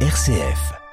RCF.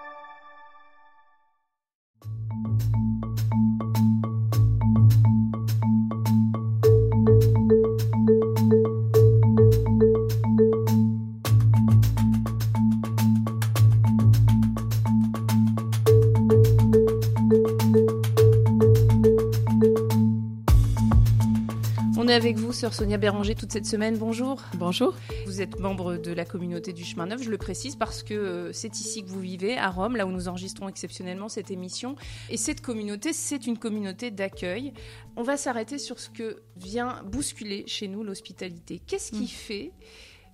On est avec vous, sœur Sonia Béranger, toute cette semaine. Bonjour. Bonjour. Vous êtes membre de la communauté du Chemin Neuf, je le précise parce que euh, c'est ici que vous vivez, à Rome, là où nous enregistrons exceptionnellement cette émission. Et cette communauté, c'est une communauté d'accueil. On va s'arrêter sur ce que vient bousculer chez nous l'hospitalité. Qu'est-ce qui Mm. fait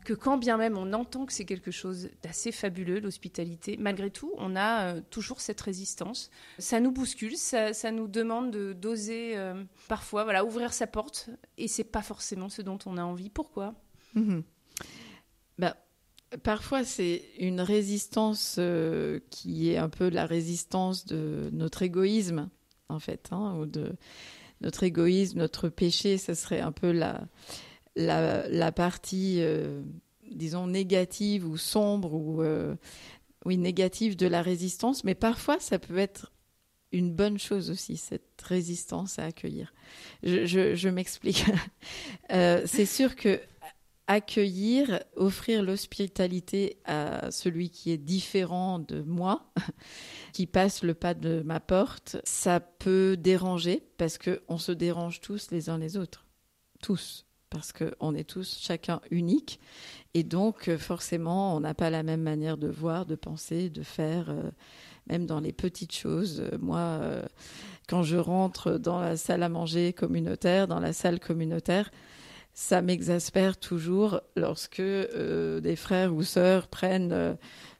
que quand bien même on entend que c'est quelque chose d'assez fabuleux, l'hospitalité, malgré tout, on a euh, toujours cette résistance. Ça nous bouscule, ça, nous demande de- d'oser euh, parfois voilà, ouvrir sa porte, et c'est pas forcément ce dont on a envie. Pourquoi? Mhm. Bah, parfois, c'est une résistance euh, qui est un peu la résistance de notre égoïsme, en fait, hein, ou de notre égoïsme, notre péché. Ça serait un peu la, la, partie, euh, disons, négative ou sombre ou euh, oui, négative de la résistance. Mais parfois, ça peut être une bonne chose aussi, cette résistance à accueillir. Je m'explique. Euh, c'est sûr que accueillir, offrir l'hospitalité à celui qui est différent de moi, qui passe le pas de ma porte, ça peut déranger parce que on se dérange tous les uns les autres, tous, parce que on est tous chacun unique et donc euh, forcément on n'a pas la même manière de voir, de penser, de faire. euh, même dans les petites choses, Euh, moi, quand je rentre dans la salle à manger communautaire, dans la salle communautaire, ça m'exaspère toujours lorsque des frères ou sœurs prennent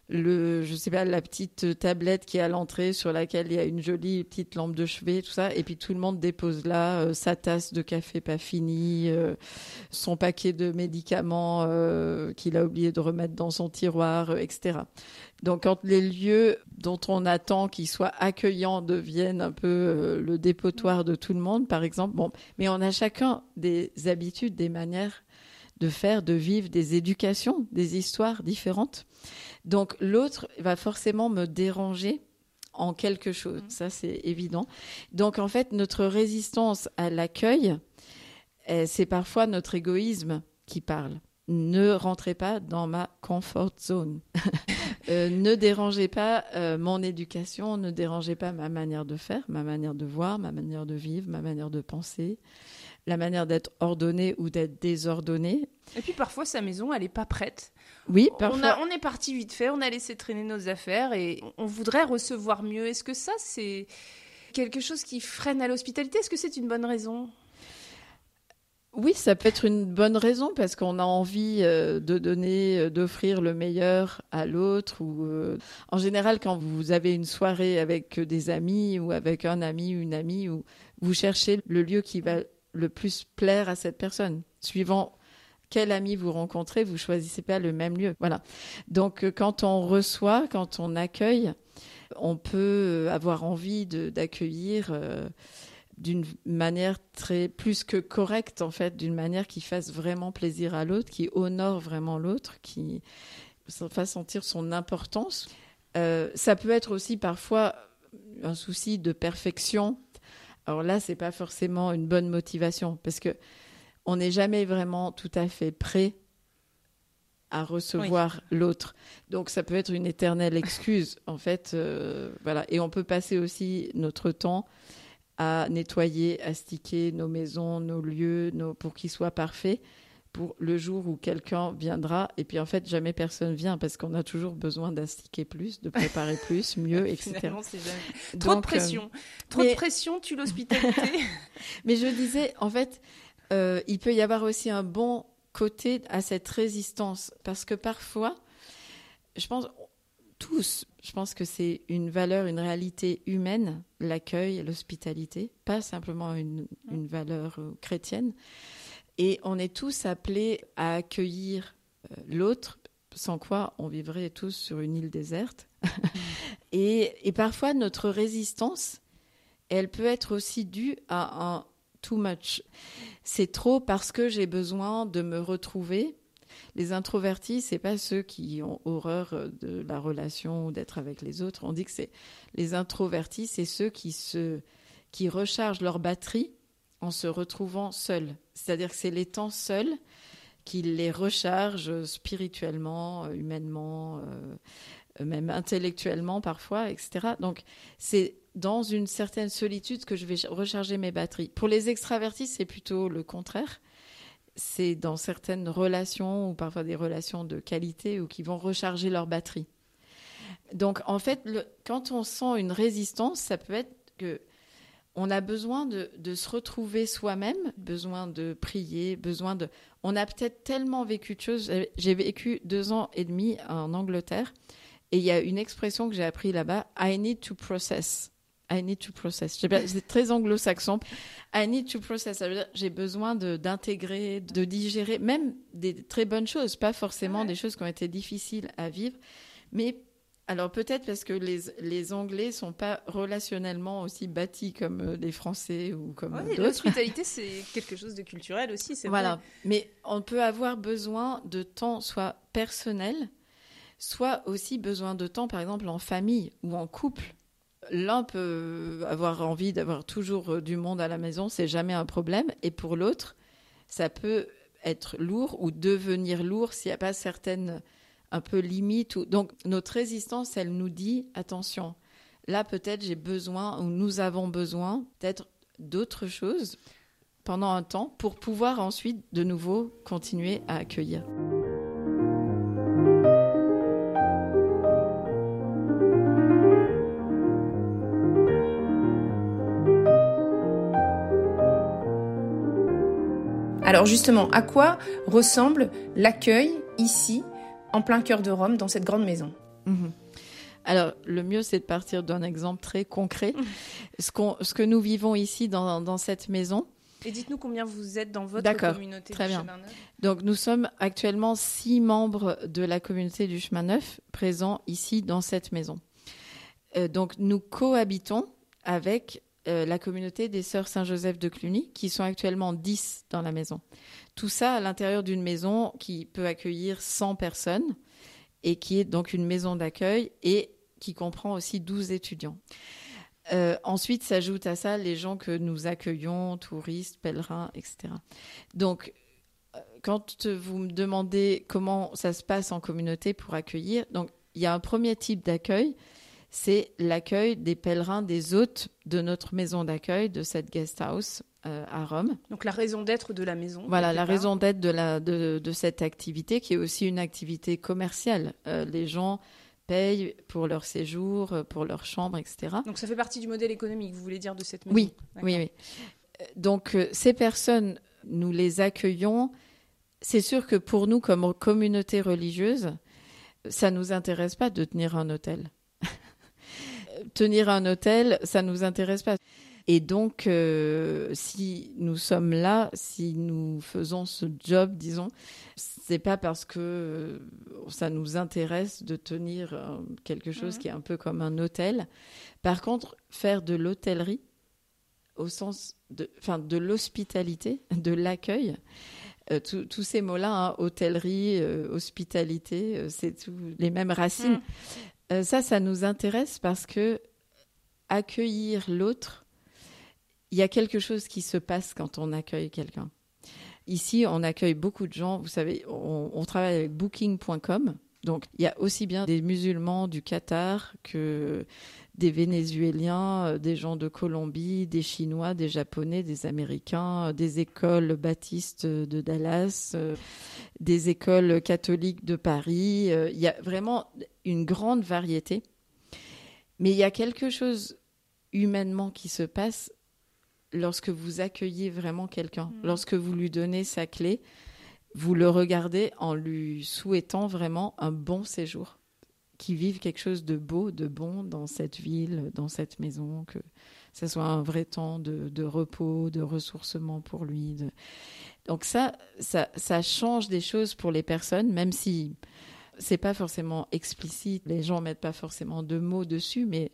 le, je sais pas, la petite tablette qui est à l'entrée sur laquelle il y a une jolie petite lampe de chevet, tout ça, et puis tout le monde dépose là euh, sa tasse de café pas finie, euh, son paquet de médicaments euh, qu'il a oublié de remettre dans son tiroir, etc. Donc quand les lieux dont on attend qu'ils soient accueillants deviennent un peu le dépotoir de tout le monde, par exemple, bon, mais on a chacun des habitudes, des manières de faire, de vivre, des éducations, des histoires différentes. Donc l'autre va forcément me déranger en quelque chose, Mhm. ça c'est évident. Donc en fait, notre résistance à l'accueil, eh, c'est parfois notre égoïsme qui parle. Ne rentrez pas dans ma comfort zone. Euh, ne dérangez pas euh, mon éducation, ne dérangez pas ma manière de faire, ma manière de voir, ma manière de vivre, ma manière de penser, la manière d'être ordonné ou d'être désordonné. Et puis parfois sa maison, elle est pas prête. Oui, On, parfois. a- on est parti vite fait, on a laissé traîner nos affaires et on voudrait recevoir mieux. Est-ce que ça, c'est quelque chose qui freine à l'hospitalité? Est-ce que c'est une bonne raison? Oui, ça peut être une bonne raison parce qu'on a envie euh, de donner, euh, d'offrir le meilleur à l'autre. Ou euh, en général, quand vous avez une soirée avec des amis ou avec un ami ou une amie, ou vous cherchez le lieu qui va le plus plaire à cette personne, suivant quel ami vous rencontrez, vous choisissez pas le même lieu. Voilà. Donc, euh, quand on reçoit, quand on accueille, on peut euh, avoir envie d'accueillir. euh, d'une manière très plus que correcte en fait, d'une manière qui fasse vraiment plaisir à l'autre, qui honore vraiment l'autre, qui fasse sentir son importance. Ça peut être aussi parfois un souci de perfection. Alors là, c'est pas forcément une bonne motivation parce que on n'est jamais vraiment tout à fait prêt à recevoir l'autre. Donc ça peut être une éternelle excuse en fait. euh, voilà. Et on peut passer aussi notre temps à nettoyer, astiquer nos maisons, nos lieux, nos, pour qu'ils soient parfaits pour le jour où quelqu'un viendra. Et puis en fait, jamais personne vient parce qu'on a toujours besoin d'astiquer plus, de préparer plus, mieux, etc. Finalement, c'est jamais- Trop de euh, pression. Trop de pression tue l'hospitalité. mais je disais, en fait, euh, il peut y avoir aussi un bon côté à cette résistance parce que parfois, je pense, tous, je pense que c'est une valeur, une réalité humaine, l'accueil, l'hospitalité, pas simplement une, une valeur euh, chrétienne. Et on est tous appelés à accueillir euh, l'autre, sans quoi on vivrait tous sur une île déserte. et, et parfois, notre résistance, elle peut être aussi due à un too much. C'est trop parce que j'ai besoin de me retrouver les introvertis, c'est pas ceux qui ont horreur de la relation ou d'être avec les autres. On dit que c'est les introvertis, c'est ceux qui se qui rechargent leur batterie en se retrouvant seuls. C'est-à-dire que c'est les temps seuls qui les rechargent spirituellement, humainement, euh, même intellectuellement parfois, etc. Donc c'est dans une certaine solitude que je vais recharger mes batteries. Pour les extravertis, c'est plutôt le contraire. C'est dans certaines relations ou parfois des relations de qualité ou qui vont recharger leur batterie. Donc en fait, quand on sent une résistance, ça peut être que on a besoin de, de se retrouver soi-même, besoin de prier, besoin de. On a peut-être tellement vécu de choses. J'ai vécu deux ans et demi en Angleterre et il y a une expression que j'ai appris là-bas I need to process. I need to process. C'est très anglo-saxon. I need to process. Ça veut dire j'ai besoin d'intégrer, de, digérer, même des très bonnes choses, pas forcément des choses qui ont été difficiles à vivre, mais alors peut-être parce que les, les Anglais sont pas relationnellement aussi bâtis comme euh, les Français ou comme ouais, d'autres. L'hospitalité, c'est quelque chose de culturel aussi, c'est voilà. Mais on peut avoir besoin de temps soit personnel, soit aussi besoin de temps, par exemple, en famille ou en couple. L'un peut avoir envie d'avoir toujours euh, du monde à la maison, c'est jamais un problème. Et pour l'autre, ça peut être lourd ou devenir lourd s'il n'y a pas certaines un peu limites. Donc notre résistance, elle nous dit attention. Là, peut-être j'ai besoin ou nous avons besoin peut-être d'autres choses pendant un temps pour pouvoir ensuite de nouveau continuer à accueillir. Alors justement, à quoi ressemble l'accueil ici, en plein cœur de Rome, dans cette grande maison mhm. Alors, le mieux, c'est de partir d'un exemple très concret. Mhm. Ce, ce, que nous vivons ici dans, cette maison. Et dites-nous combien vous êtes dans votre communauté très du bien. Chemin Neuf. Donc, nous sommes actuellement six membres de la communauté du Chemin Neuf présents ici dans cette maison. Euh, donc, nous cohabitons avec euh, la communauté des Sœurs Saint-Joseph de Cluny, qui sont actuellement 10 dans la maison. Tout ça à l'intérieur d'une maison qui peut accueillir 100 personnes et qui est donc une maison d'accueil et qui comprend aussi 12 étudiants. Euh, ensuite s'ajoutent à ça les gens que nous accueillons, touristes, pèlerins, etc. Donc, euh, quand vous me demandez comment ça se passe en communauté pour accueillir, donc il y a un premier type d'accueil, c'est l'accueil des pèlerins, des hôtes de notre maison d'accueil, de cette guest house euh, à Rome. Donc la raison d'être de la maison. Voilà, la raison d'être de, la, de, cette activité qui est aussi une activité commerciale. Euh, les gens payent pour leur séjour, euh, pour leur chambre, etc. Donc ça fait partie du modèle économique, vous voulez dire, de cette maison Oui, oui, oui. Donc ces personnes, nous les accueillons. C'est sûr que pour nous, comme communauté religieuse, ça ne nous intéresse pas de tenir un hôtel tenir un hôtel, ça nous intéresse pas. Et donc, euh, si nous sommes là, si nous faisons ce job, disons, c'est pas parce que euh, ça nous intéresse de tenir euh, quelque chose mhm. qui est un peu comme un hôtel. Par contre, faire de l'hôtellerie, au sens de, enfin, de l'hospitalité, de l'accueil, tous ces mots-là, hein, hôtellerie, hospitalité, c'est tous les mêmes racines. Mhm. ça, ça nous intéresse parce que accueillir l'autre, il y a quelque chose qui se passe quand on accueille quelqu'un. Ici, on accueille beaucoup de gens. Vous savez, on, travaille avec Booking.com. Donc, il y a aussi bien des musulmans du Qatar que des Vénézuéliens, euh, des gens de Colombie, des Chinois, des Japonais, des Américains, euh, des écoles baptistes de Dallas, euh, des écoles catholiques de Paris. Il y a vraiment une grande variété. Mais il y a quelque chose humainement qui se passe lorsque vous accueillez vraiment quelqu'un, mm. lorsque vous lui donnez sa clé, vous le regardez en lui souhaitant vraiment un bon séjour, qu'il vive quelque chose de beau, de bon dans cette ville, dans cette maison, que ce soit un vrai temps de, repos, de ressourcement pour lui. Donc ça, ça, ça change des choses pour les personnes, même si c'est pas forcément explicite, les gens mettent pas forcément de mots dessus, mais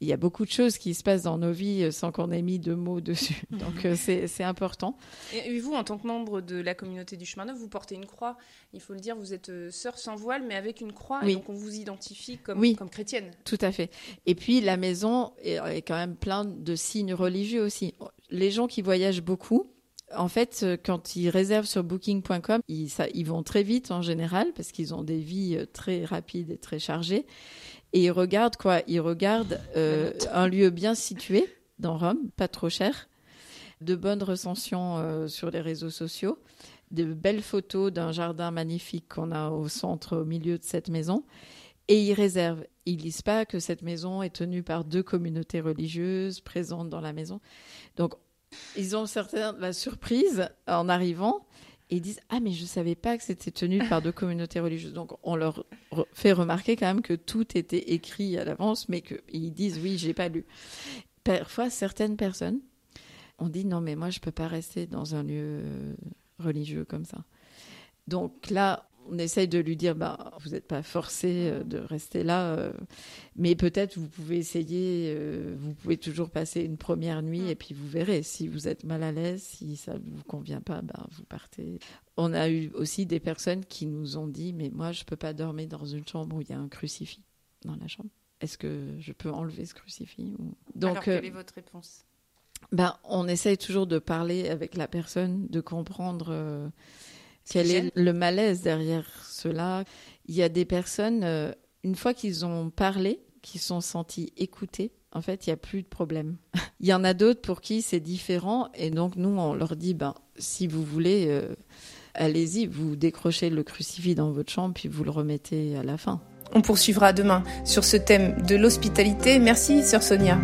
il y a beaucoup de choses qui se passent dans nos vies sans qu'on ait mis deux mots dessus. Donc euh, c'est important. Et vous, en tant que membre de la communauté du chemin neuf, vous portez une croix. Il faut le dire, vous êtes euh, sœur sans voile, mais avec une croix. Et donc on vous identifie comme, comme chrétienne. Tout à fait. Et puis la maison est, quand même plein de signes religieux aussi. Les gens qui voyagent beaucoup, en fait, quand ils réservent sur booking.com, ils, ils, vont très vite en général parce qu'ils ont des vies très rapides et très chargées. Et ils regardent quoi? Ils regardent euh, un lieu bien situé dans Rome, pas trop cher, de bonnes recensions euh, sur les réseaux sociaux, de belles photos d'un jardin magnifique qu'on a au centre, au milieu de cette maison. Et ils réservent. Ils disent pas que cette maison est tenue par deux communautés religieuses présentes dans la maison. Donc, ils ont certainement la surprise en arrivant. Et ils disent ah mais je savais pas que c'était tenu par deux communautés religieuses donc on leur fait remarquer quand même que tout était écrit à l'avance mais qu'ils disent oui j'ai pas lu parfois certaines personnes ont dit non mais moi je peux pas rester dans un lieu religieux comme ça donc là on essaye de lui dire bah, vous n'êtes pas forcé euh, de rester là, euh, mais peut-être vous pouvez essayer, euh, vous pouvez toujours passer une première nuit mm. et puis vous verrez. Si vous êtes mal à l'aise, si ça ne vous convient pas, bah, vous partez. On a eu aussi des personnes qui nous ont dit mais moi je ne peux pas dormir dans une chambre où il y a un crucifix dans la chambre. Est-ce que je peux enlever ce crucifix Donc, Alors, quelle est votre réponse? ben, on essaye toujours de parler avec la personne, de comprendre quel est le malaise derrière cela? Il y a des personnes, euh, une fois qu'ils ont parlé, qui sont sentis écoutés, en fait, il n'y a plus de problème. il y en a d'autres pour qui c'est différent, et donc nous, on leur dit, ben, si vous voulez, euh, allez-y, vous décrochez le crucifix dans votre chambre, puis vous le remettez à la fin. On poursuivra demain sur ce thème de l'hospitalité. Merci, sœur Sonia.